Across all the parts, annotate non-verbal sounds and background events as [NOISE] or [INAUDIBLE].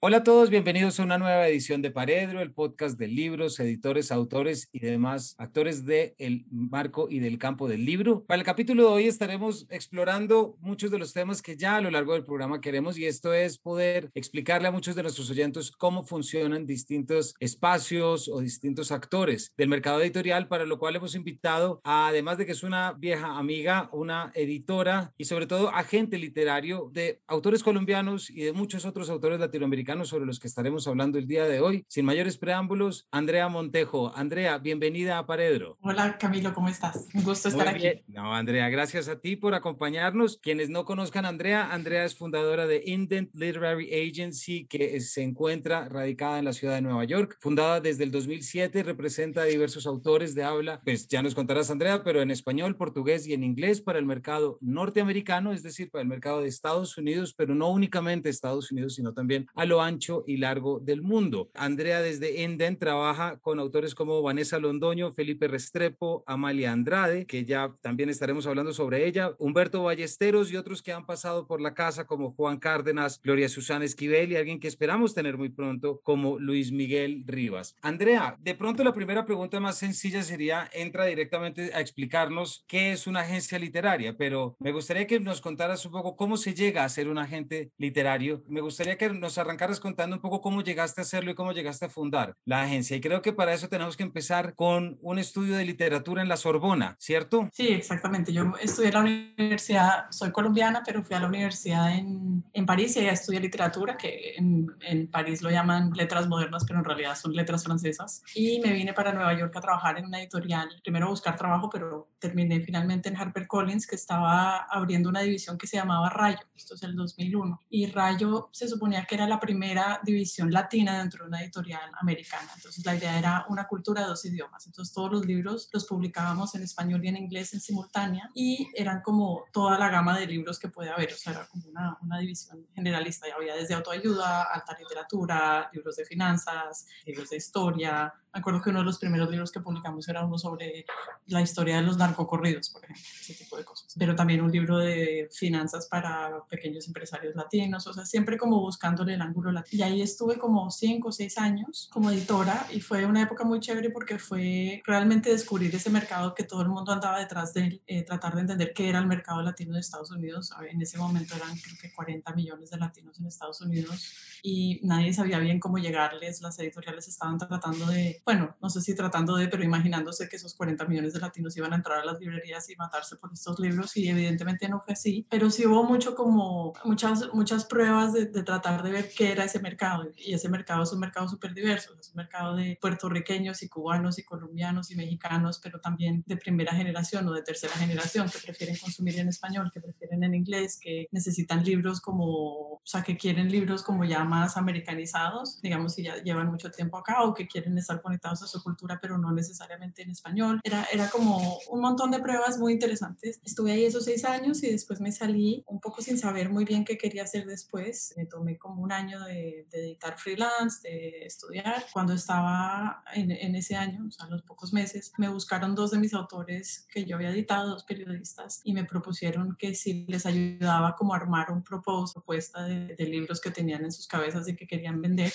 Hola a todos, bienvenidos a una nueva edición de Paredro, el podcast de libros, editores, autores y demás actores del el marco y del campo del libro. Para el capítulo de hoy estaremos explorando muchos de los temas que ya a lo largo del programa queremos y esto es poder explicarle a muchos de nuestros oyentes cómo funcionan distintos espacios o distintos actores del mercado editorial, para lo cual hemos invitado, además de que es una vieja amiga, una editora y sobre todo agente literario de autores colombianos y de muchos otros autores latinoamericanos sobre los que estaremos hablando el día de hoy. Sin mayores preámbulos, Andrea Montejo. Andrea, bienvenida a Paredro. Hola Camilo, ¿cómo estás? Un gusto estar aquí. No, Andrea, gracias a ti por acompañarnos. Quienes no conozcan a Andrea, Andrea es fundadora de Indent Literary Agency, que se encuentra radicada en la ciudad de Nueva York. Fundada desde el 2007, representa a diversos autores de habla, pues ya nos contarás Andrea, pero en español, portugués y en inglés para el mercado norteamericano, es decir, para el mercado de Estados Unidos, pero no únicamente Estados Unidos, sino también a lo ancho y largo del mundo. Andrea desde Enden trabaja con autores como Vanessa Londoño, Felipe Restrepo, Amalia Andrade, que ya también estaremos hablando sobre ella, Humberto Ballesteros y otros que han pasado por la casa como Juan Cárdenas, Gloria Susana Esquivel y alguien que esperamos tener muy pronto como Luis Miguel Rivas. Andrea, de pronto la primera pregunta más sencilla sería, entra directamente a explicarnos qué es una agencia literaria, pero me gustaría que nos contaras un poco cómo se llega a ser un agente literario. Me gustaría que nos arrancaras contando un poco cómo llegaste a hacerlo y cómo llegaste a fundar la agencia. Y creo que para eso tenemos que empezar con un estudio de literatura en la Sorbona, ¿cierto? Sí, exactamente. Yo estudié en la universidad, soy colombiana, pero fui a la universidad en, en París y allá estudié literatura, que en, en, París lo llaman letras modernas, pero en realidad son letras francesas. Y me vine para Nueva York a trabajar en una editorial, primero a buscar trabajo, pero terminé finalmente en HarperCollins, que estaba abriendo una división que se llamaba Rayo. Esto es el 2001. Y Rayo se suponía que era la primera primera división latina dentro de una editorial americana. Entonces la idea era una cultura de dos idiomas. Entonces todos los libros los publicábamos en español y en inglés en simultánea y eran como toda la gama de libros que puede haber. O sea, era como una, una división generalista. Y había desde autoayuda, alta literatura, libros de finanzas, libros de historia, me acuerdo que uno de los primeros libros que publicamos era uno sobre la historia de los narcocorridos, por ejemplo, ese tipo de cosas. Pero también un libro de finanzas para pequeños empresarios latinos, o sea, siempre como buscándole el ángulo Y ahí estuve como cinco o seis años como editora y fue una época muy chévere porque fue realmente descubrir ese mercado que todo el mundo andaba detrás de él, eh, tratar de entender qué era el mercado latino de Estados Unidos. En ese momento eran creo que 40 millones de latinos en Estados Unidos y nadie sabía bien cómo llegarles. Las editoriales estaban tratando de bueno, no sé si tratando de, pero imaginándose que esos 40 millones de latinos iban a entrar a las librerías y matarse por estos libros y evidentemente no fue así, pero sí hubo mucho como muchas, muchas pruebas de, tratar de ver qué era ese mercado y ese mercado es un mercado súper diverso, es un mercado de puertorriqueños y cubanos y colombianos y mexicanos, pero también de primera generación o de tercera generación que prefieren consumir en español, que prefieren en inglés, que necesitan libros como, o sea, que quieren libros como ya más americanizados, digamos si ya llevan mucho tiempo acá o que quieren estar conectados a su cultura, pero no necesariamente en español. Era, era como un montón de pruebas muy interesantes. Estuve ahí esos seis años y después me salí un poco sin saber muy bien qué quería hacer después. Me tomé como un año de, editar freelance, de estudiar. Cuando estaba en, en, ese año, o sea, los pocos meses, me buscaron dos de mis autores que yo había editado, dos periodistas, y me propusieron que si les ayudaba como a armar un propuesta de, de libros que tenían en sus cabezas y que querían vender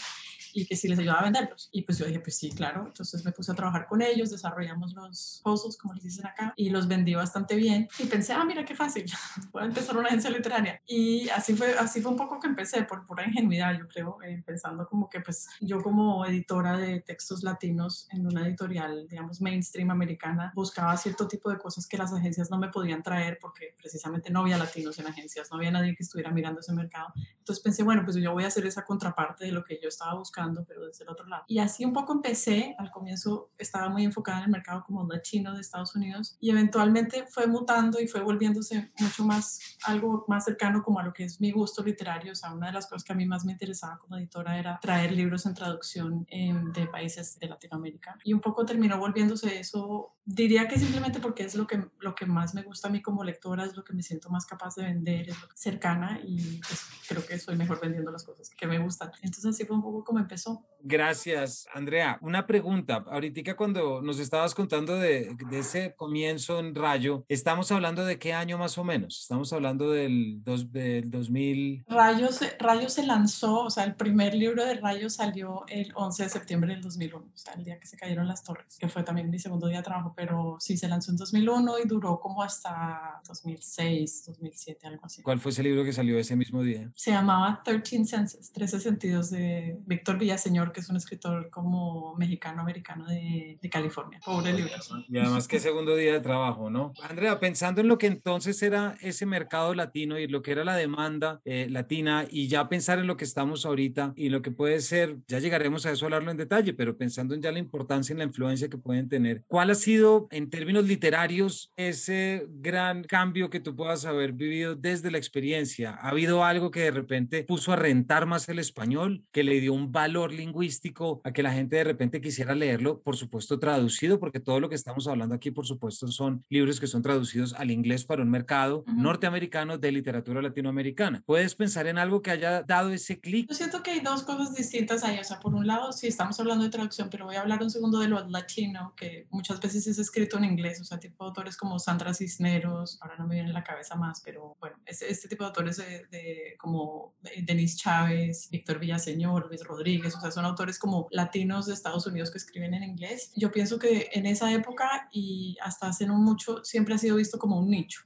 y que sí les ayudaba a venderlos. Y pues yo dije, pues sí, claro. Entonces me puse a trabajar con ellos, desarrollamos los pozos, como les dicen acá, y los vendí bastante bien. Y pensé, ah, mira qué fácil, [LAUGHS] voy a empezar una agencia literaria. Y así fue, así fue un poco que empecé, por pura ingenuidad, yo creo, eh, pensando como que pues yo como editora de textos latinos en una editorial, digamos, mainstream americana, buscaba cierto tipo de cosas que las agencias no me podían traer porque precisamente no había latinos en agencias, no había nadie que estuviera mirando ese mercado. Entonces pensé, bueno, pues yo voy a hacer esa contraparte de lo que yo estaba buscando pero desde el otro lado. Y así un poco empecé, al comienzo estaba muy enfocada en el mercado como chino de Estados Unidos y eventualmente fue mutando y fue volviéndose mucho más, algo más cercano como a lo que es mi gusto literario. O sea, una de las cosas que a mí más me interesaba como editora era traer libros en traducción de países de Latinoamérica. Y un poco terminó volviéndose eso, diría que simplemente porque es lo que, lo que más me gusta a mí como lectora, es lo que me siento más capaz de vender, es lo cercana y pues creo que soy mejor vendiendo las cosas que me gustan. Entonces así fue un poco como empezó. Gracias, Andrea. Una pregunta. Ahorita cuando nos estabas contando de, ese comienzo en Rayo, ¿estamos hablando de qué año más o menos? Estamos hablando del, dos, del 2000. Rayo se, Rayo se lanzó, o sea, el primer libro de Rayo salió el 11 de septiembre del 2001, o sea, el día que se cayeron las torres, que fue también mi segundo día de trabajo, pero sí se lanzó en 2001 y duró como hasta 2006, 2007, algo así. ¿Cuál fue ese libro que salió ese mismo día? Se llamaba 13 Senses, 13 sentidos de Víctor Villaseñor, que es un escritor como mexicano-americano de, de, California. Pobre libro. Y además que segundo día de trabajo, ¿no? Andrea, pensando en lo que entonces era ese mercado latino y lo que era la demanda eh, latina y ya pensar en lo que estamos ahorita y lo que puede ser, ya llegaremos a eso a hablarlo en detalle, pero pensando en ya la importancia y la influencia que pueden tener, ¿cuál ha sido en términos literarios ese gran cambio que tú puedas haber vivido desde la experiencia? ¿Ha habido algo que de repente puso a rentar más el español, que le dio un valor lingüístico a que la gente de repente quisiera leerlo, por supuesto traducido, porque todo lo que estamos hablando aquí, por supuesto, son libros que son traducidos al inglés para un mercado norteamericano de literatura latinoamericana. ¿Puedes pensar en algo que haya dado ese clic? Yo siento que hay dos cosas distintas ahí. O sea, por un lado, sí estamos hablando de traducción, pero voy a hablar un segundo de lo latino, que muchas veces es escrito en inglés, o sea, tipo de autores como Sandra Cisneros, ahora no me viene en la cabeza más, pero bueno, este, este tipo de autores de, como Denise Chávez, Víctor Villaseñor, Luis Rodríguez, o sea, son autores como latinos de Estados Unidos que escriben en inglés. Yo pienso que en esa época y hasta hace no mucho siempre ha sido visto como un nicho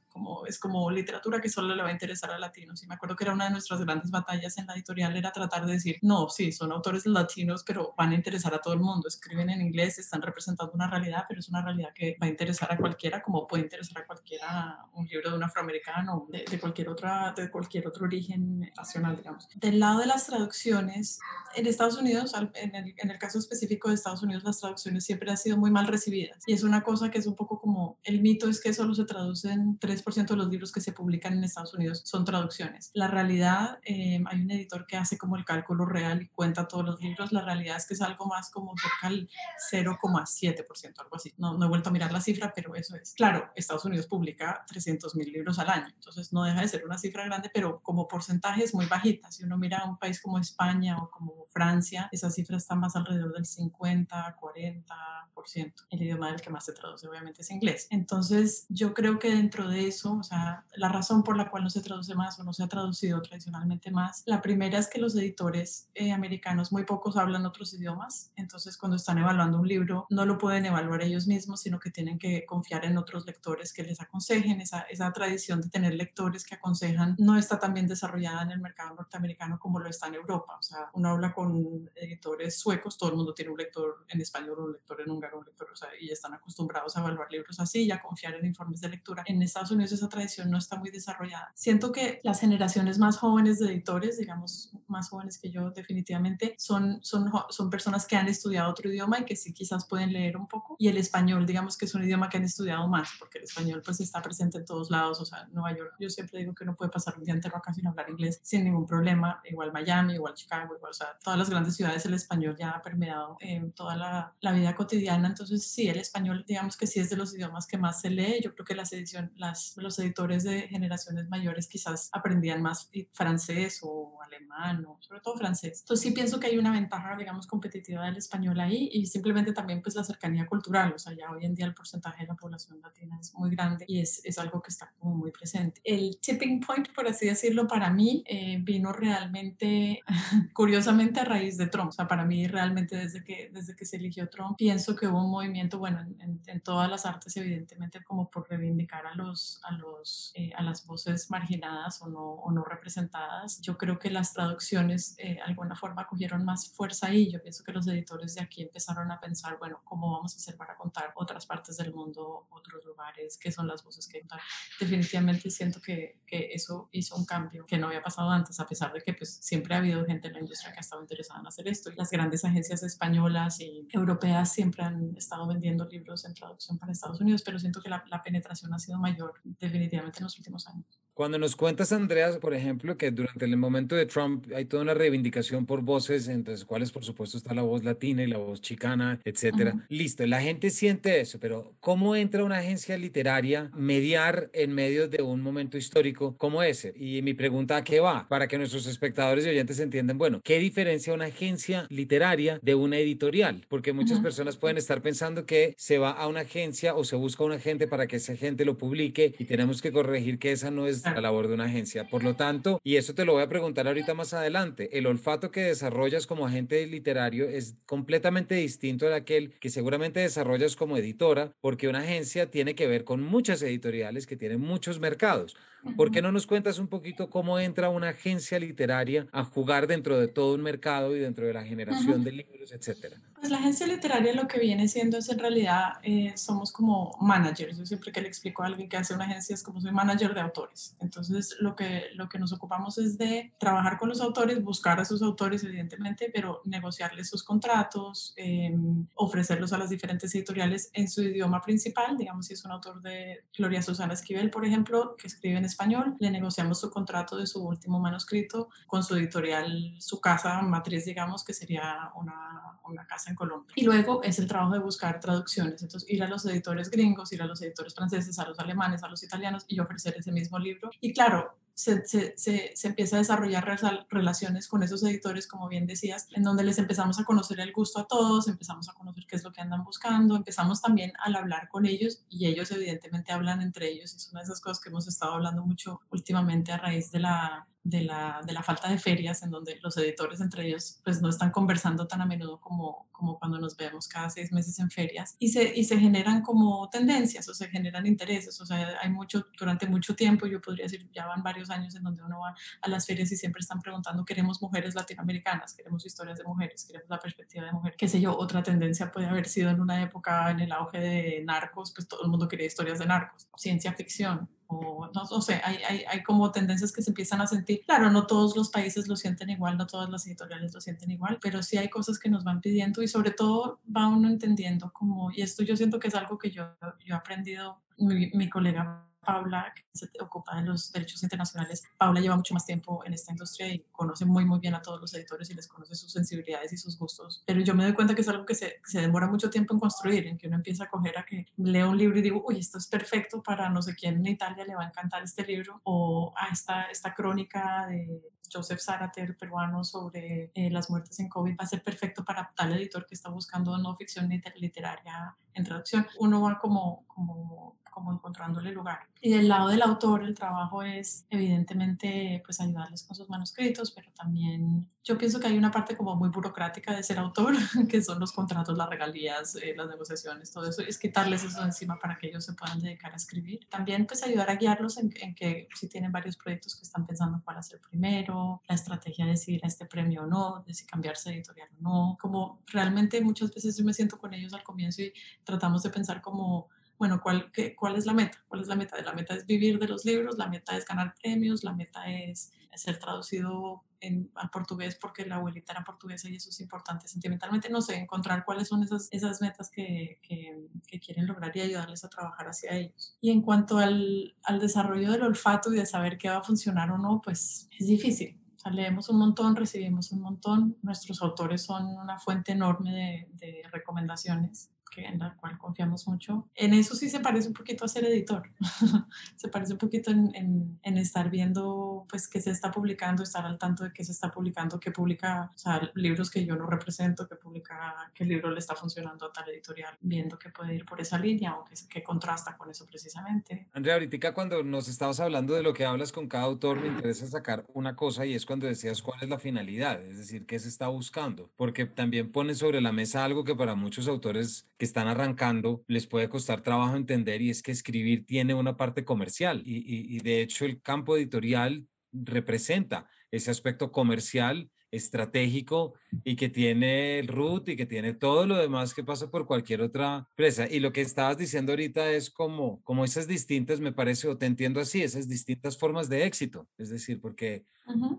es como literatura que solo le va a interesar a latinos. Y me acuerdo que era una de nuestras grandes batallas en la editorial, era tratar de decir, no, sí, son autores latinos, pero van a interesar a todo el mundo. Escriben en inglés, están representando una realidad, pero es una realidad que va a interesar a cualquiera, como puede interesar a cualquiera un libro de un afroamericano, de, de cualquier, otra, de cualquier otro origen nacional, digamos. Del lado de las traducciones, en Estados Unidos, en el, en el caso específico de Estados Unidos, las traducciones siempre han sido muy mal recibidas. Y es una cosa que es un poco como, el mito es que solo se traducen tres de los libros que se publican en Estados Unidos son traducciones. La realidad, eh, hay un editor que hace como el cálculo real y cuenta todos los libros. La realidad es que es algo más como cerca al 0,7%, algo así. No, no he vuelto a mirar la cifra, pero eso es. Claro, Estados Unidos publica 300 mil libros al año, entonces no deja de ser una cifra grande, pero como porcentaje es muy bajita. Si uno mira a un país como España o como Francia, esa cifra está más alrededor del 50, 40%. El idioma del que más se traduce obviamente es inglés. Entonces yo creo que dentro de eso o sea, la razón por la cual no se traduce más o no se ha traducido tradicionalmente más. La primera es que los editores eh, americanos, muy pocos hablan otros idiomas, entonces cuando están evaluando un libro no lo pueden evaluar ellos mismos, sino que tienen que confiar en otros lectores que les aconsejen. Esa, esa tradición de tener lectores que aconsejan no está tan bien desarrollada en el mercado norteamericano como lo está en Europa. O sea, uno habla con editores suecos, todo el mundo tiene un lector en español, un lector en húngaro, un lector, o sea, y están acostumbrados a evaluar libros así y a confiar en informes de lectura. En Estados Unidos esa tradición no está muy desarrollada. Siento que las generaciones más jóvenes de editores, digamos, más jóvenes que yo definitivamente, son, son, son personas que han estudiado otro idioma y que sí quizás pueden leer un poco. Y el español, digamos que es un idioma que han estudiado más, porque el español pues está presente en todos lados, o sea, en Nueva York, yo siempre digo que uno puede pasar un día entero acá sin hablar inglés sin ningún problema, igual Miami, igual Chicago, igual, o sea, todas las grandes ciudades el español ya ha permeado en toda la, la vida cotidiana, entonces sí, el español, digamos que sí es de los idiomas que más se lee, yo creo que las ediciones, las los editores de generaciones mayores quizás aprendían más francés o alemán o sobre todo francés. Entonces sí pienso que hay una ventaja, digamos, competitiva del español ahí y simplemente también pues la cercanía cultural, o sea, ya hoy en día el porcentaje de la población latina es muy grande y es, es algo que está como muy presente. El tipping point, por así decirlo, para mí eh, vino realmente, [LAUGHS] curiosamente, a raíz de Trump. O sea, para mí realmente desde que, desde que se eligió Trump, pienso que hubo un movimiento, bueno, en, en, todas las artes evidentemente como por reivindicar a los, a los, eh, a las voces marginadas o no, o no representadas. Yo creo que las traducciones eh, de alguna forma cogieron más fuerza ahí. Yo pienso que los editores de aquí empezaron a pensar, bueno, ¿cómo vamos a hacer para contar otras partes del mundo, otros lugares? ¿Qué son las voces que contar? Definitivamente siento que, que eso hizo un cambio que no había pasado antes, a pesar de que pues siempre ha habido gente en la industria que ha estado interesada en hacer esto. Las grandes agencias españolas y europeas siempre han estado vendiendo libros en traducción para Estados Unidos, pero siento que la, la penetración ha sido mayor definitivamente en los últimos años. Cuando nos cuentas, Andreas, por ejemplo, que durante el momento de Trump hay toda una reivindicación por voces, entre las cuales, por supuesto, está la voz latina y la voz chicana, etcétera. Listo, la gente siente eso, pero ¿cómo entra una agencia literaria mediar en medio de un momento histórico como ese? Y mi pregunta, ¿a qué va? Para que nuestros espectadores y oyentes entiendan, bueno, ¿qué diferencia una agencia literaria de una editorial? Porque muchas personas pueden estar pensando que se va a una agencia o se busca un agente para que esa gente lo publique y tenemos que corregir que esa no es la labor de una agencia. Por lo tanto, y eso te lo voy a preguntar ahorita más adelante, el olfato que desarrollas como agente literario es completamente distinto al aquel que seguramente desarrollas como editora, porque una agencia tiene que ver con muchas editoriales que tienen muchos mercados. ¿Por qué no nos cuentas un poquito cómo entra una agencia literaria a jugar dentro de todo un mercado y dentro de la generación de libros, etcétera? Pues la agencia literaria lo que viene siendo es en realidad eh, somos como managers. Yo siempre que le explico a alguien que hace una agencia es como soy manager de autores. Entonces lo que, lo que nos ocupamos es de trabajar con los autores, buscar a sus autores evidentemente, pero negociarles sus contratos, em, ofrecerlos a las diferentes editoriales en su idioma principal. Digamos si es un autor de Gloria Susana Esquivel, por ejemplo, que escribe en español, le negociamos su contrato de su último manuscrito con su editorial, su casa matriz, digamos, que sería una, una casa en Colombia. Y luego es el trabajo de buscar traducciones, entonces ir a los editores gringos, ir a los editores franceses, a los alemanes, a los italianos y ofrecer ese mismo libro. Y claro, se, se, se, empieza a desarrollar relaciones con esos editores, como bien decías, en donde les empezamos a conocer el gusto a todos, empezamos a conocer qué es lo que andan buscando, empezamos también al hablar con ellos y ellos evidentemente hablan entre ellos. Es una de esas cosas que hemos estado hablando mucho últimamente a raíz de la, de la, de la, falta de ferias, en donde los editores entre ellos pues no están conversando tan a menudo como, como cuando nos vemos cada seis meses en ferias, y se, y se generan como tendencias o se generan intereses, o sea, hay mucho, durante mucho tiempo, yo podría decir, ya van varios años en donde uno va a las ferias y siempre están preguntando, queremos mujeres latinoamericanas, queremos historias de mujeres, queremos la perspectiva de mujer, qué sé yo, otra tendencia puede haber sido en una época en el auge de narcos, pues todo el mundo quería historias de narcos, ciencia ficción, o no, o sea, hay, hay, hay, como tendencias que se empiezan a sentir. Claro, no todos los países lo sienten igual, no todas las editoriales lo sienten igual, pero sí hay cosas que nos van pidiendo y sobre todo va uno entendiendo como, y esto yo siento que es algo que yo, yo he aprendido, mi, mi colega Paula, que se ocupa de los derechos internacionales, Paula lleva mucho más tiempo en esta industria y conoce muy, muy bien a todos los editores y les conoce sus sensibilidades y sus gustos. Pero yo me doy cuenta que es algo que se, se demora mucho tiempo en construir, en que uno empieza a coger a que leo un libro y digo, uy, esto es perfecto para no sé quién en Italia le va a encantar este libro, o a esta, esta crónica de Joseph Zarater, peruano, sobre eh, las muertes en COVID, va a ser perfecto para tal editor que está buscando no ficción literaria en traducción. Uno va como, como como encontrándole lugar. Y del lado del autor, el trabajo es evidentemente pues ayudarles con sus manuscritos, pero también yo pienso que hay una parte como muy burocrática de ser autor, [LAUGHS] que son los contratos, las regalías, eh, las negociaciones, todo eso, es quitarles eso encima para que ellos se puedan dedicar a escribir. También pues ayudar a guiarlos en, en que si tienen varios proyectos que están pensando cuál hacer primero, la estrategia de decidir a este premio o no, de si cambiarse editorial o no, como realmente muchas veces yo me siento con ellos al comienzo y tratamos de pensar como bueno, ¿cuál, qué, ¿cuál es la meta? ¿Cuál es la meta? La meta es vivir de los libros, la meta es ganar premios, la meta es ser traducido en, al portugués porque la abuelita era portuguesa y eso es importante sentimentalmente. No sé, encontrar cuáles son esas, esas metas que, que, que quieren lograr y ayudarles a trabajar hacia ellos. Y en cuanto al, al desarrollo del olfato y de saber qué va a funcionar o no, pues es difícil leemos un montón, recibimos un montón. Nuestros autores son una fuente enorme de, de recomendaciones en la cual confiamos mucho. En eso sí se parece un poquito a ser editor. [LAUGHS] se parece un poquito en, en, estar viendo pues qué se está publicando, estar al tanto de qué se está publicando, qué publica, o sea, libros que yo no represento, que publica, qué libro le está funcionando a tal editorial, viendo que puede ir por esa línea o que, contrasta con eso precisamente. Andrea, ahorita cuando nos estabas hablando de lo que hablas con cada autor, me interesa sacar una cosa y es cuando decías cuál es la finalidad, es decir, qué se está buscando, porque también pones sobre la mesa algo que para muchos autores que están arrancando les puede costar trabajo entender y es que escribir tiene una parte comercial y, y, de hecho el campo editorial representa ese aspecto comercial estratégico y que tiene el root y que tiene todo lo demás que pasa por cualquier otra empresa. Y lo que estabas diciendo ahorita es como, como esas distintas, me parece, o te entiendo así, esas distintas formas de éxito. Es decir, porque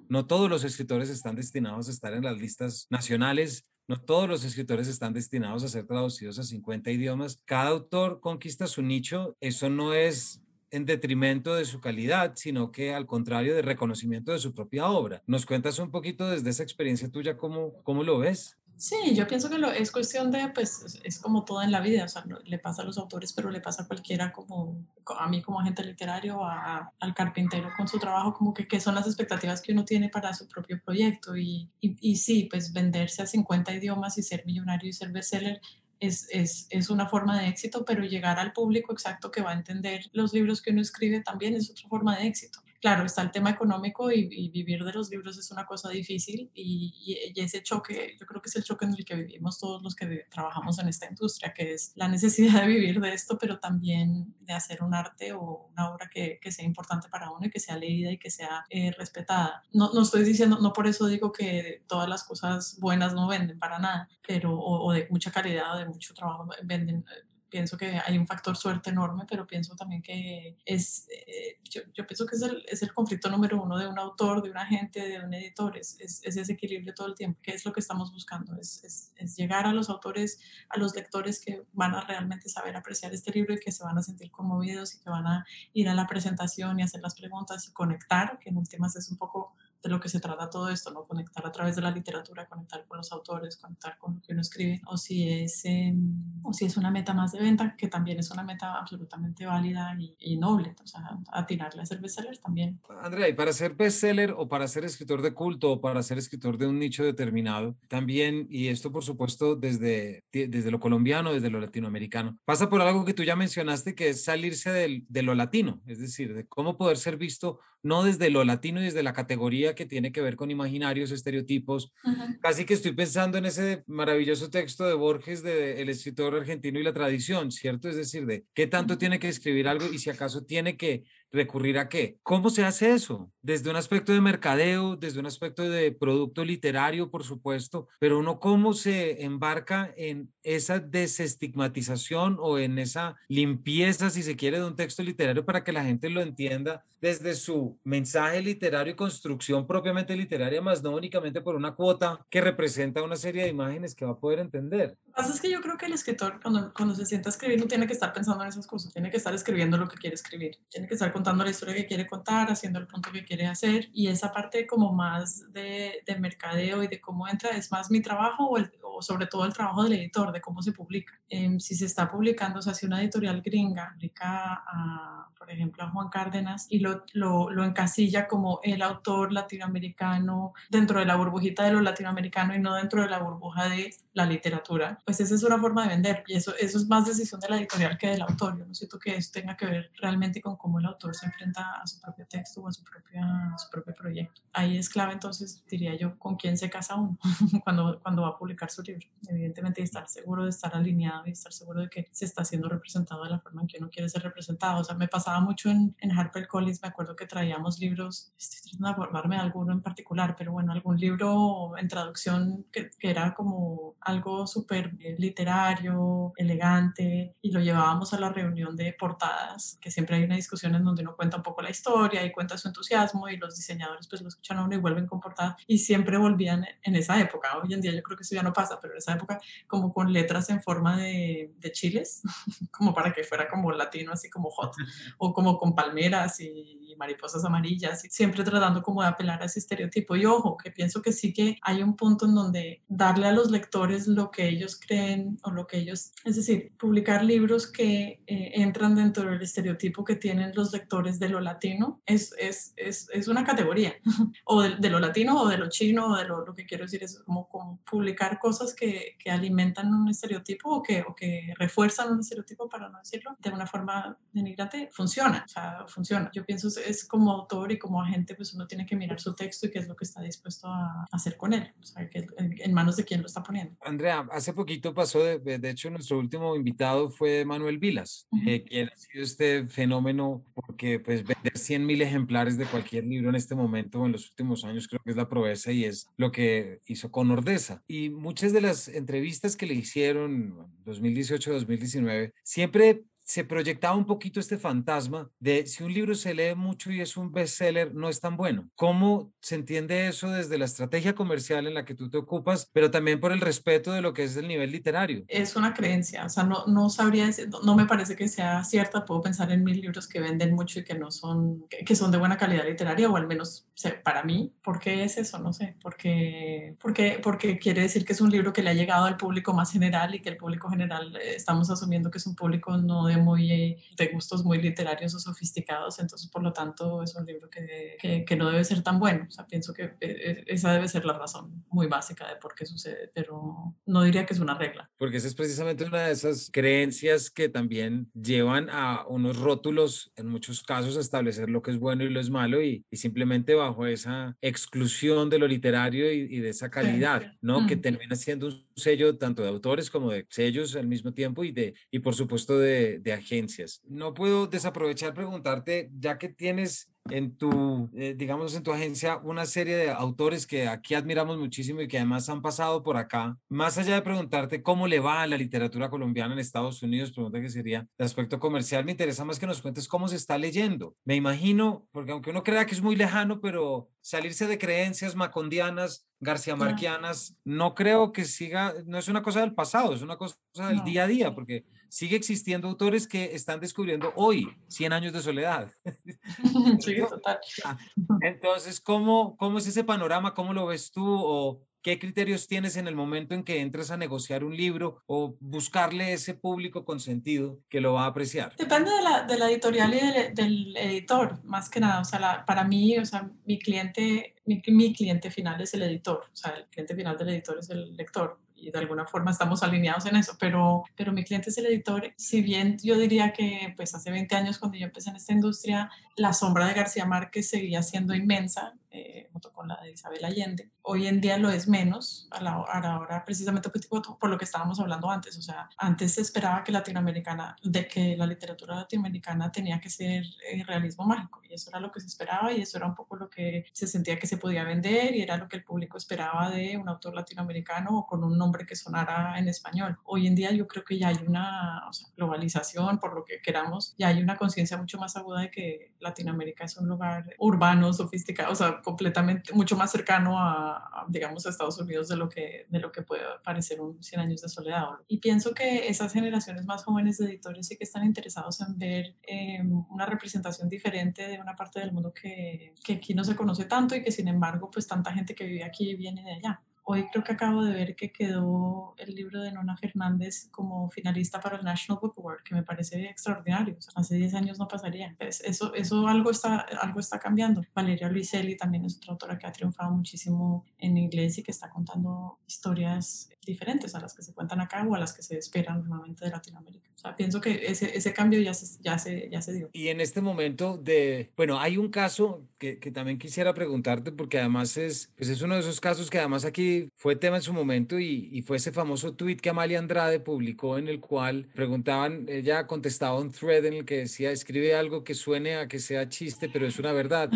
no todos los escritores están destinados a estar en las listas nacionales, no todos los escritores están destinados a ser traducidos a 50 idiomas. Cada autor conquista su nicho. Eso no es en detrimento de su calidad, sino que al contrario de reconocimiento de su propia obra. ¿Nos cuentas un poquito desde esa experiencia tuya cómo, cómo lo ves? Sí, yo pienso que lo, es cuestión de, pues, es como todo en la vida, o sea, le pasa a los autores, pero le pasa a cualquiera, como a mí como agente literario, a, al carpintero con su trabajo, como que qué son las expectativas que uno tiene para su propio proyecto. Y, y, y sí, pues venderse a 50 idiomas y ser millonario y ser bestseller es, es, es, una forma de éxito, pero llegar al público exacto que va a entender los libros que uno escribe también es otra forma de éxito claro, está el tema económico y, vivir de los libros es una cosa difícil y, ese choque, yo creo que es el choque en el que vivimos todos los que trabajamos en esta industria, que es la necesidad de vivir de esto, pero también de hacer un arte o una obra que, sea importante para uno y que sea leída y que sea eh, respetada. No, no, estoy diciendo, no por eso digo que todas las cosas buenas no venden para nada, pero o de mucha calidad o de mucho trabajo venden pienso que hay un factor suerte enorme, pero pienso también que es, eh, yo, yo, pienso que es el, es el, conflicto número uno de un autor, de un agente, de un editor, es, es, ese equilibrio todo el tiempo, que es lo que estamos buscando, es, llegar a los autores, a los lectores que van a realmente saber apreciar este libro y que se van a sentir conmovidos y que van a ir a la presentación y hacer las preguntas y conectar, que en últimas es un poco de lo que se trata todo esto, ¿no? Conectar a través de la literatura, conectar con los autores, conectar con lo que uno escribe, o si es, em, o si es una meta más de venta, que también es una meta absolutamente válida y, noble, o sea, atinarle a ser bestseller también. Andrea, y para ser bestseller o para ser escritor de culto o para ser escritor de un nicho determinado, también, y esto por supuesto desde, desde lo colombiano, desde lo latinoamericano, pasa por algo que tú ya mencionaste, que es salirse del, de lo latino, es decir, de cómo poder ser visto no desde lo latino y desde la categoría que tiene que ver con imaginarios, estereotipos. Casi que estoy pensando en ese maravilloso texto de Borges de El escritor argentino y la tradición, ¿cierto? Es decir, de qué tanto tiene que escribir algo y si acaso tiene que recurrir a qué. ¿Cómo se hace eso? Desde un aspecto de mercadeo, desde un aspecto de producto literario, por supuesto, pero uno cómo se embarca en esa desestigmatización o en esa limpieza, si se quiere, de un texto literario para que la gente lo entienda desde su mensaje literario y construcción propiamente literaria, más no únicamente por una cuota que representa una serie de imágenes que va a poder entender. Pasa es que yo creo que el escritor, cuando, cuando se sienta a escribir, no tiene que estar pensando en esas cosas, tiene que estar escribiendo lo que quiere escribir, tiene que estar contando la historia que quiere contar, haciendo el punto que quiere hacer, y esa parte como más de, de mercadeo y de cómo entra es más mi trabajo o, el, o, sobre todo el trabajo del editor, de cómo se publica. Eh, si se está publicando, o sea, si una editorial gringa publica a, por ejemplo, a Juan Cárdenas y lo, lo, lo encasilla como el autor latinoamericano dentro de la burbujita de lo latinoamericano y no dentro de la burbuja de la literatura, pues esa es una forma de vender y eso, eso es más decisión de la editorial que del autor. Yo no siento que eso tenga que ver realmente con cómo el autor se enfrenta a su propio texto o a su, propia, a su propio proyecto. Ahí es clave entonces, diría yo, con quién se casa uno [LAUGHS] cuando, cuando va a publicar su libro. Evidentemente, estar seguro de estar alineado y estar seguro de que se está siendo representado de la forma en que uno quiere ser representado. O sea, me pasaba mucho en, en HarperCollins, me acuerdo que traíamos libros, estoy tratando de acordarme de alguno en particular, pero bueno, algún libro en traducción que, que era como algo súper literario, elegante, y lo llevábamos a la reunión de portadas, que siempre hay una discusión en donde uno cuenta un poco la historia y cuenta su entusiasmo y los diseñadores pues lo escuchan a uno y vuelven con portadas y siempre volvían en esa época. Hoy en día yo creo que eso ya no pasa, pero en esa época como con letras en forma de, chiles, [LAUGHS] como para que fuera como latino, así como hot, o como con palmeras y mariposas amarillas, y siempre tratando como de apelar a ese estereotipo. Y ojo, que pienso que sí que hay un punto en donde darle a los lectores lo que ellos creen o lo que ellos, es decir, publicar libros que eh, entran dentro del estereotipo que tienen los lectores de lo latino, es, es, es, es una categoría, [LAUGHS] o de, de, lo latino o de lo chino, o de lo, lo que quiero decir es como, como publicar cosas que, que, alimentan un estereotipo o que, o que refuerzan un estereotipo, para no decirlo, de una forma denigrante, funciona, o sea, funciona. Yo pienso es como autor y como agente, pues uno tiene que mirar su texto y qué es lo que está dispuesto a hacer con él, o sea, que, en manos de quién lo está poniendo. Andrea, hace poquito pasó, de, de hecho, nuestro último invitado fue Manuel Vilas, uh -huh. eh, quien ha sido este fenómeno, porque pues vender 100 mil ejemplares de cualquier libro en este momento, en los últimos años, creo que es la proeza y es lo que hizo con Ordeza. Y muchas de las entrevistas que le hicieron 2018-2019, siempre se proyectaba un poquito este fantasma de si un libro se lee mucho y es un bestseller, no es tan bueno. ¿Cómo se entiende eso desde la estrategia comercial en la que tú te ocupas, pero también por el respeto de lo que es el nivel literario? Es una creencia, o sea, no, no sabría decir, no, me parece que sea cierta, puedo pensar en mil libros que venden mucho y que no son, que, son de buena calidad literaria, o al menos para mí, ¿por qué es eso? No sé, porque, porque, porque quiere decir que es un libro que le ha llegado al público más general y que el público general eh, estamos asumiendo que es un público no de muy, de gustos muy literarios o sofisticados, entonces por lo tanto es un libro que, que, que no debe ser tan bueno, o sea, pienso que eh, eh, esa debe ser la razón muy básica de por qué sucede, pero no diría que es una regla. Porque esa es precisamente una de esas creencias que también llevan a unos rótulos, en muchos casos, a establecer lo que es bueno y lo es malo y, y simplemente bajo esa exclusión de lo literario y, de esa calidad, ¿no? Que termina siendo un sello tanto de autores como de sellos al mismo tiempo y, de, y por supuesto de, de agencias. No puedo desaprovechar preguntarte, ya que tienes en tu, eh, digamos, en tu agencia una serie de autores que aquí admiramos muchísimo y que además han pasado por acá. Más allá de preguntarte cómo le va a la literatura colombiana en Estados Unidos, pregunta que sería de aspecto comercial, me interesa más que nos cuentes cómo se está leyendo. Me imagino, porque aunque uno crea que es muy lejano, pero salirse de creencias macondianas, garcía marquianas, no creo que siga, no es una cosa del pasado, es una cosa del día a día, porque sigue existiendo autores que están descubriendo hoy 100 años de soledad. [LAUGHS] Sí, total. Ah, entonces, ¿cómo, ¿cómo es ese panorama? ¿Cómo lo ves tú? ¿O qué criterios tienes en el momento en que entras a negociar un libro o buscarle ese público consentido que lo va a apreciar? Depende de la, de la editorial y del, editor, más que nada. O sea, para mí, o sea, mi cliente, mi, mi cliente final es el editor. O sea, el cliente final del editor es el lector y de alguna forma estamos alineados en eso, pero, pero mi cliente es el editor. Si bien yo diría que pues hace 20 años cuando yo empecé en esta industria, la sombra de García Márquez seguía siendo inmensa, eh, junto con la de Isabel Allende. Hoy en día lo es menos, a la, hora precisamente pues, por, lo que estábamos hablando antes. O sea, antes se esperaba que latinoamericana, de que la literatura latinoamericana tenía que ser eh, realismo mágico, y eso era lo que se esperaba, y eso era un poco lo que se sentía que se podía vender, y era lo que el público esperaba de un autor latinoamericano o con un nombre que sonara en español. Hoy en día yo creo que ya hay una globalización, por lo que queramos, ya hay una conciencia mucho más aguda de que Latinoamérica es un lugar urbano, sofisticado, o sea, completamente, mucho más cercano a, digamos, a Estados Unidos de lo, que, de lo que puede parecer un 100 años de soledad. Y pienso que esas generaciones más jóvenes de editores sí que están interesados en ver em, una representación diferente de una parte del mundo que, que aquí no se conoce tanto y que sin embargo, pues tanta gente que vive aquí viene de allá. Hoy creo que acabo de ver que quedó el libro de Nona Fernández como finalista para el National Book Award, que me parece extraordinario. hace 10 años no pasaría. Pues eso, eso algo, está, algo está cambiando. Valeria Luiselli también es otra autora que ha triunfado muchísimo en inglés y que está contando historias diferentes a las que se cuentan acá o a las que se esperan normalmente de Latinoamérica. O sea, pienso que ese, ese cambio ya se, ya, se, ya se dio. Y en este momento de, bueno, hay un caso que, que también quisiera preguntarte porque además es, pues es uno de esos casos que además aquí fue tema en su momento y, y fue ese famoso tweet que Amalia Andrade publicó en el cual preguntaban, ella contestaba un thread en el que decía, escribe algo que suene a que sea chiste, pero es una verdad.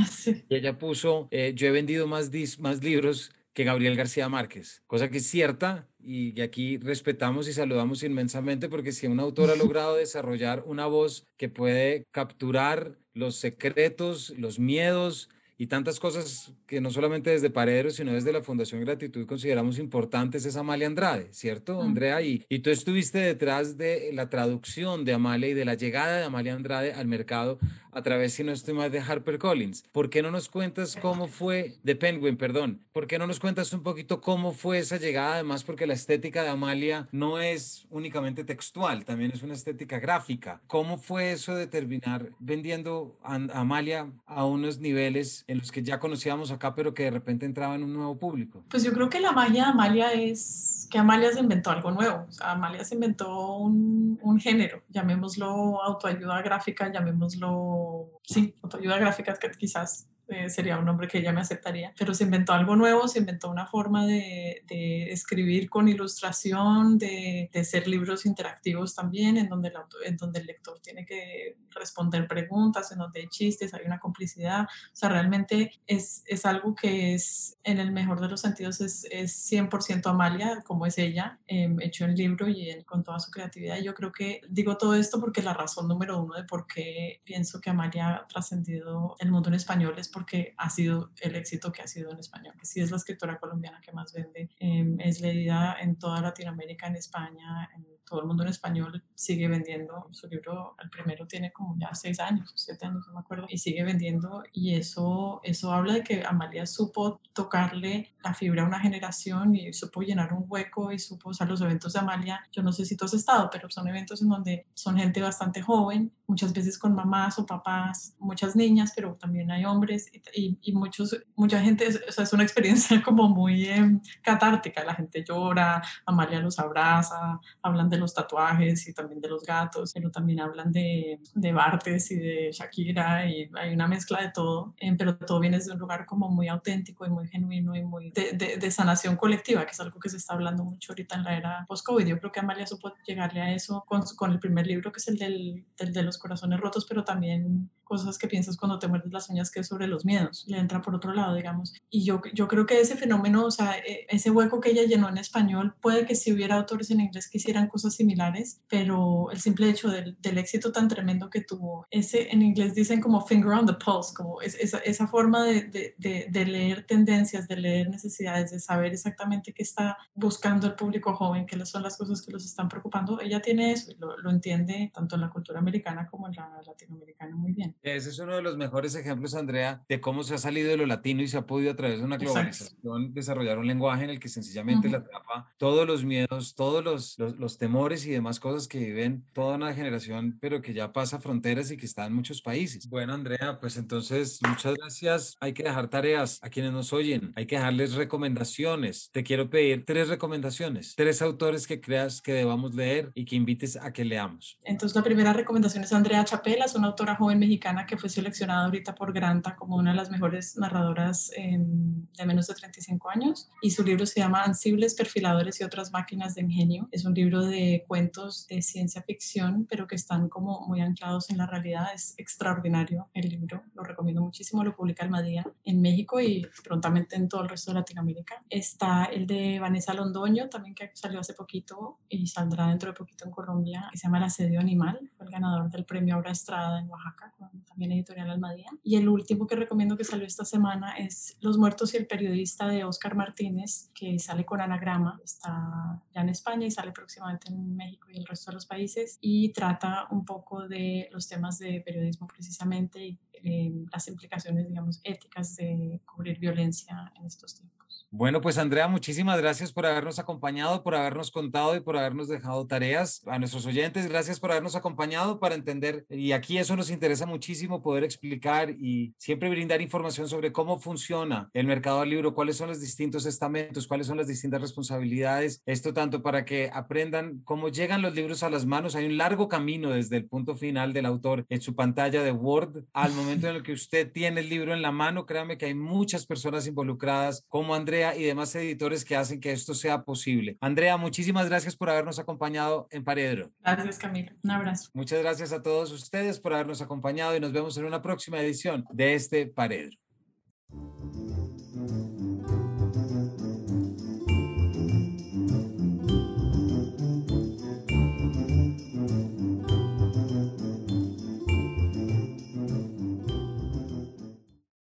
Y ella puso, eh, yo he vendido más, dis, más libros que Gabriel García Márquez, cosa que es cierta y aquí respetamos y saludamos inmensamente porque si un autor ha [LAUGHS] logrado desarrollar una voz que puede capturar los secretos, los miedos, y tantas cosas que no solamente desde Paredes, sino desde la Fundación Gratitud consideramos importantes es Amalia Andrade, ¿cierto, Andrea? Y, y tú estuviste detrás de la traducción de Amalia y de la llegada de Amalia Andrade al mercado a través, si no estoy mal, de HarperCollins. ¿Por qué no nos cuentas cómo fue, de Penguin, perdón, ¿por qué no nos cuentas un poquito cómo fue esa llegada? Además, porque la estética de Amalia no es únicamente textual, también es una estética gráfica. ¿Cómo fue eso de terminar vendiendo a Amalia a unos niveles en los que ya conocíamos acá, pero que de repente entraba en un nuevo público? Pues yo creo que la magia de Amalia es que Amalia se inventó algo nuevo. Amalia se inventó un, un género, llamémoslo autoayuda gráfica, llamémoslo, sí, autoayuda gráfica, que quizás eh, sería un nombre que ella me aceptaría, pero se inventó algo nuevo, se inventó una forma de, de escribir con ilustración, de, de, ser libros interactivos también, en donde, el en donde el lector tiene que responder preguntas, en donde hay chistes, hay una complicidad, o sea, realmente es, es algo que es, en el mejor de los sentidos, es, es 100% Amalia, como es ella, eh, hecho en libro y con toda su creatividad. Yo creo que digo todo esto porque la razón número uno de por qué pienso que Amalia ha trascendido el mundo en español es porque ha sido el éxito que ha sido en español, que sí es la escritora colombiana que más vende, em, es leída en toda Latinoamérica, en España, en todo el mundo en español sigue vendiendo. Su libro, el primero, tiene como ya seis años, siete años, no me acuerdo, y sigue vendiendo. Y eso, eso habla de que Amalia supo tocarle la fibra a una generación y supo llenar un hueco y supo, o sea, los eventos de Amalia, yo no sé si tú has estado, pero son eventos en donde son gente bastante joven, muchas veces con mamás o papás, muchas niñas, pero también hay hombres y, y muchos, mucha gente, o sea, es una experiencia [LAUGHS] como muy eh, catártica, la gente llora, Amalia los abraza, hablan de los tatuajes y también de los gatos, pero también hablan de, de Bartes y de Shakira y hay una mezcla de todo, eh, pero todo viene desde un lugar como muy auténtico y muy genuino y muy de, de, sanación colectiva, que es algo que se está hablando mucho ahorita en la era post-COVID. Yo creo que Amalia supo llegarle a eso con, con el primer libro, que es el del, del de los corazones rotos, pero también cosas que piensas cuando te muerdes las uñas que es sobre los miedos, le entra por otro lado, digamos. Y yo, yo creo que ese fenómeno, o sea, e, ese hueco que ella llenó en español, puede que si hubiera autores en inglés que hicieran cosas similares, pero el simple hecho del, del éxito tan tremendo que tuvo, ese en inglés dicen como finger on the pulse, como es, esa, esa forma de, de, de, leer tendencias, de leer necesidades, de saber exactamente qué está buscando el público joven, qué son las cosas que los están preocupando, ella tiene eso, lo, lo entiende tanto en la cultura americana como en la latinoamericana muy bien. Ese es uno de los mejores ejemplos, Andrea, de cómo se ha salido de lo latino y se ha podido a través de una globalización Exacto. desarrollar un lenguaje en el que sencillamente uh -huh. la atrapa todos los miedos, todos los, los, los, temores y demás cosas que viven toda una generación, pero que ya pasa fronteras y que está en muchos países. Bueno, Andrea, pues entonces muchas gracias. Hay que dejar tareas a quienes nos oyen, hay que dejarles recomendaciones. Te quiero pedir tres recomendaciones, tres autores que creas que debamos leer y que invites a que leamos. Entonces la primera recomendación es Andrea Chapela, es una autora joven mexicana que fue seleccionada ahorita por Granta como una de las mejores narradoras eh, de menos de 35 años y su libro se llama Ansibles, Perfiladores y otras máquinas de ingenio. Es un libro de cuentos de ciencia ficción, pero que están como muy anclados en la realidad. Es extraordinario el libro, lo recomiendo muchísimo, lo publica Almadía en México y prontamente en todo el resto de Latinoamérica. Está el de Vanessa Londoño, también que salió hace poquito y saldrá dentro de poquito en Colombia, que se llama El asedio animal, fue el ganador del premio Obra Estrada en Oaxaca, también editorial Almadía. Y el último que recomiendo que salió esta semana es Los muertos y el periodista de Oscar Martínez, que sale con anagrama, está ya en España y sale próximamente en México y el resto de los países, y trata un poco de los temas de periodismo precisamente y eh, las implicaciones, digamos, éticas de cubrir violencia en estos tiempos. Bueno, pues Andrea, muchísimas gracias por habernos acompañado, por habernos contado y por habernos dejado tareas. A nuestros oyentes, gracias por habernos acompañado para entender, y aquí eso nos interesa muchísimo poder explicar y siempre brindar información sobre cómo funciona el mercado del libro, cuáles son los distintos estamentos, cuáles son las distintas responsabilidades. Esto tanto para que aprendan cómo llegan los libros a las manos. Hay un largo camino desde el punto final del autor en su pantalla de Word al momento en el que usted tiene el libro en la mano. Créame que hay muchas personas involucradas como Andrea y demás editores que hacen que esto sea posible. Andrea, muchísimas gracias por habernos acompañado en Paredro. Gracias, Camilo. Un abrazo. Muchas gracias a todos ustedes por habernos acompañado y nos vemos en una próxima edición de este Paredro.